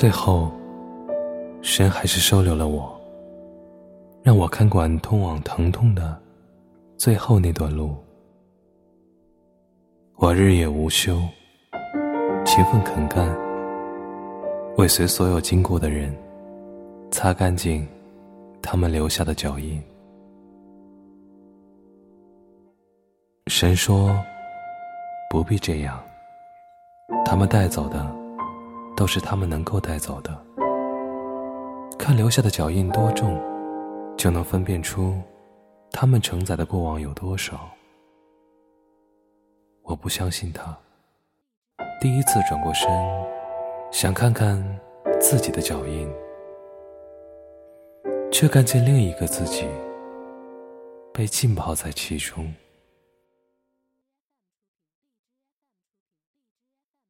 最后，神还是收留了我，让我看管通往疼痛的最后那段路。我日夜无休，勤奋肯干，尾随所有经过的人，擦干净他们留下的脚印。神说：“不必这样，他们带走的。”都是他们能够带走的。看留下的脚印多重，就能分辨出他们承载的过往有多少。我不相信他。第一次转过身，想看看自己的脚印，却看见另一个自己被浸泡在其中。